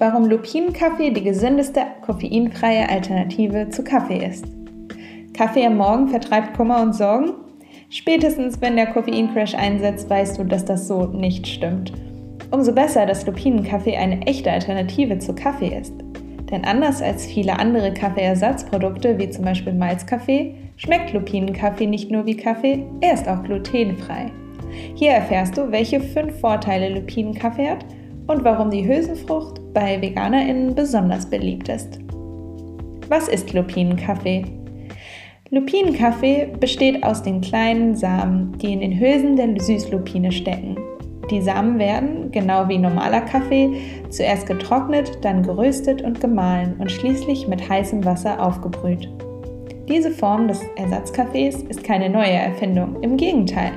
warum Lupinenkaffee die gesündeste koffeinfreie Alternative zu Kaffee ist. Kaffee am Morgen vertreibt Kummer und Sorgen? Spätestens wenn der Koffeincrash einsetzt, weißt du, dass das so nicht stimmt. Umso besser, dass Lupinenkaffee eine echte Alternative zu Kaffee ist. Denn anders als viele andere Kaffeeersatzprodukte, wie zum Beispiel Malzkaffee, schmeckt Lupinenkaffee nicht nur wie Kaffee, er ist auch glutenfrei. Hier erfährst du, welche fünf Vorteile Lupinenkaffee hat und warum die Hülsenfrucht bei VeganerInnen besonders beliebt ist. Was ist Lupinenkaffee? Lupinenkaffee besteht aus den kleinen Samen, die in den Hülsen der Süßlupine stecken. Die Samen werden, genau wie normaler Kaffee, zuerst getrocknet, dann geröstet und gemahlen und schließlich mit heißem Wasser aufgebrüht. Diese Form des Ersatzkaffees ist keine neue Erfindung, im Gegenteil.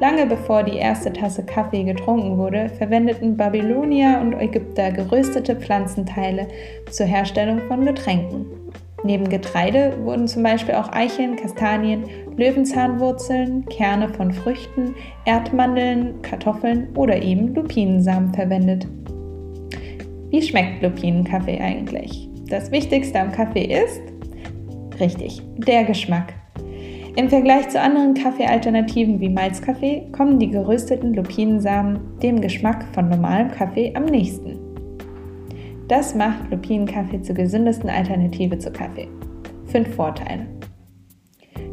Lange bevor die erste Tasse Kaffee getrunken wurde, verwendeten Babylonier und Ägypter geröstete Pflanzenteile zur Herstellung von Getränken. Neben Getreide wurden zum Beispiel auch Eicheln, Kastanien, Löwenzahnwurzeln, Kerne von Früchten, Erdmandeln, Kartoffeln oder eben Lupinensamen verwendet. Wie schmeckt Lupinenkaffee eigentlich? Das Wichtigste am Kaffee ist, richtig, der Geschmack. Im Vergleich zu anderen Kaffeealternativen wie Malzkaffee kommen die gerösteten Lupinensamen dem Geschmack von normalem Kaffee am nächsten. Das macht Lupinenkaffee zur gesündesten Alternative zu Kaffee. Fünf Vorteile.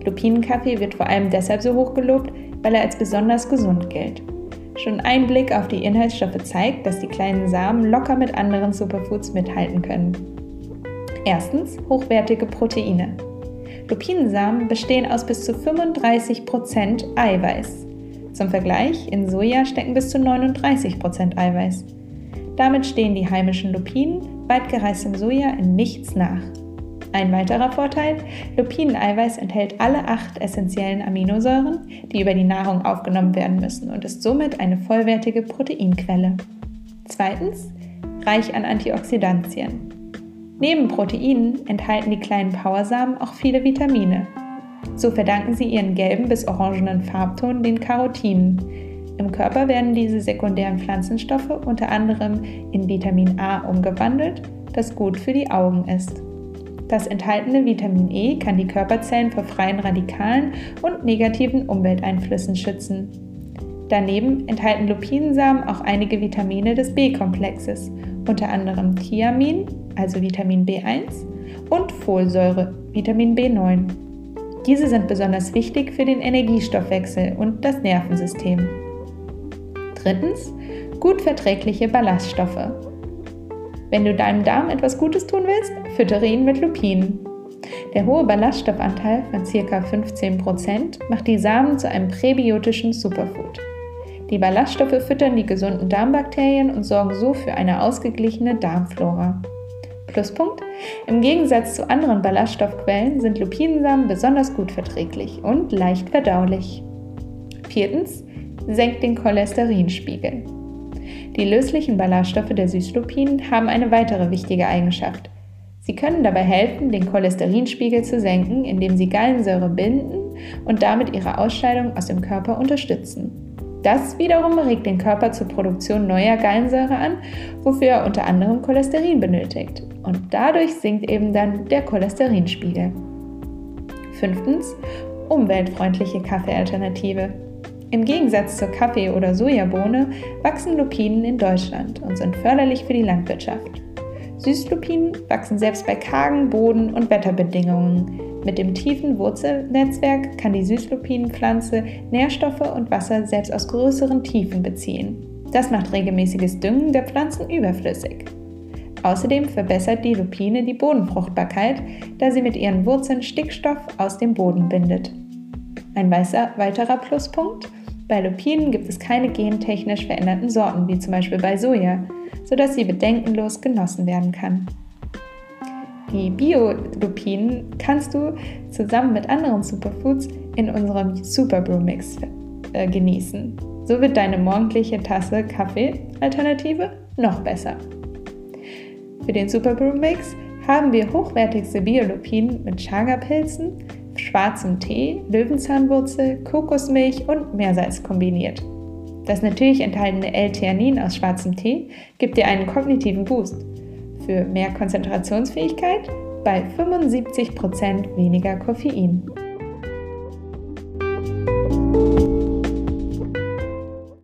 Lupinenkaffee wird vor allem deshalb so hoch gelobt, weil er als besonders gesund gilt. Schon ein Blick auf die Inhaltsstoffe zeigt, dass die kleinen Samen locker mit anderen Superfoods mithalten können. Erstens hochwertige Proteine. Lupinensamen bestehen aus bis zu 35% Eiweiß. Zum Vergleich, in Soja stecken bis zu 39% Eiweiß. Damit stehen die heimischen Lupinen weitgereistem Soja in nichts nach. Ein weiterer Vorteil, Lupineneiweiß enthält alle acht essentiellen Aminosäuren, die über die Nahrung aufgenommen werden müssen und ist somit eine vollwertige Proteinquelle. Zweitens, reich an Antioxidantien. Neben Proteinen enthalten die kleinen Powersamen auch viele Vitamine. So verdanken sie ihren gelben bis orangenen Farbton den Karotinen. Im Körper werden diese sekundären Pflanzenstoffe unter anderem in Vitamin A umgewandelt, das gut für die Augen ist. Das enthaltene Vitamin E kann die Körperzellen vor freien Radikalen und negativen Umwelteinflüssen schützen. Daneben enthalten Lupinensamen auch einige Vitamine des B-Komplexes, unter anderem Thiamin, also Vitamin B1, und Folsäure, Vitamin B9. Diese sind besonders wichtig für den Energiestoffwechsel und das Nervensystem. Drittens, gut verträgliche Ballaststoffe. Wenn du deinem Darm etwas Gutes tun willst, füttere ihn mit Lupinen. Der hohe Ballaststoffanteil von ca. 15% macht die Samen zu einem präbiotischen Superfood. Die Ballaststoffe füttern die gesunden Darmbakterien und sorgen so für eine ausgeglichene Darmflora. Pluspunkt: Im Gegensatz zu anderen Ballaststoffquellen sind Lupinensamen besonders gut verträglich und leicht verdaulich. Viertens: Senkt den Cholesterinspiegel. Die löslichen Ballaststoffe der Süßlupinen haben eine weitere wichtige Eigenschaft. Sie können dabei helfen, den Cholesterinspiegel zu senken, indem sie Gallensäure binden und damit ihre Ausscheidung aus dem Körper unterstützen. Das wiederum regt den Körper zur Produktion neuer Gallensäure an, wofür er unter anderem Cholesterin benötigt. Und dadurch sinkt eben dann der Cholesterinspiegel. Fünftens, umweltfreundliche Kaffeealternative. Im Gegensatz zur Kaffee- oder Sojabohne wachsen Lupinen in Deutschland und sind förderlich für die Landwirtschaft. Süßlupinen wachsen selbst bei kargen Boden- und Wetterbedingungen. Mit dem tiefen Wurzelnetzwerk kann die Süßlupinenpflanze Nährstoffe und Wasser selbst aus größeren Tiefen beziehen. Das macht regelmäßiges Düngen der Pflanzen überflüssig. Außerdem verbessert die Lupine die Bodenfruchtbarkeit, da sie mit ihren Wurzeln Stickstoff aus dem Boden bindet. Ein weiterer Pluspunkt? Bei Lupinen gibt es keine gentechnisch veränderten Sorten, wie zum Beispiel bei Soja, sodass sie bedenkenlos genossen werden kann. Die Bio-Lupinen kannst du zusammen mit anderen Superfoods in unserem Super Brew Mix äh, genießen. So wird deine morgendliche Tasse Kaffee-Alternative noch besser. Für den Super Brew Mix haben wir hochwertigste Biolupinen mit Chaga-Pilzen, schwarzem Tee, Löwenzahnwurzel, Kokosmilch und Meersalz kombiniert. Das natürlich enthaltene L-Theanin aus schwarzem Tee gibt dir einen kognitiven Boost für mehr Konzentrationsfähigkeit bei 75% weniger Koffein.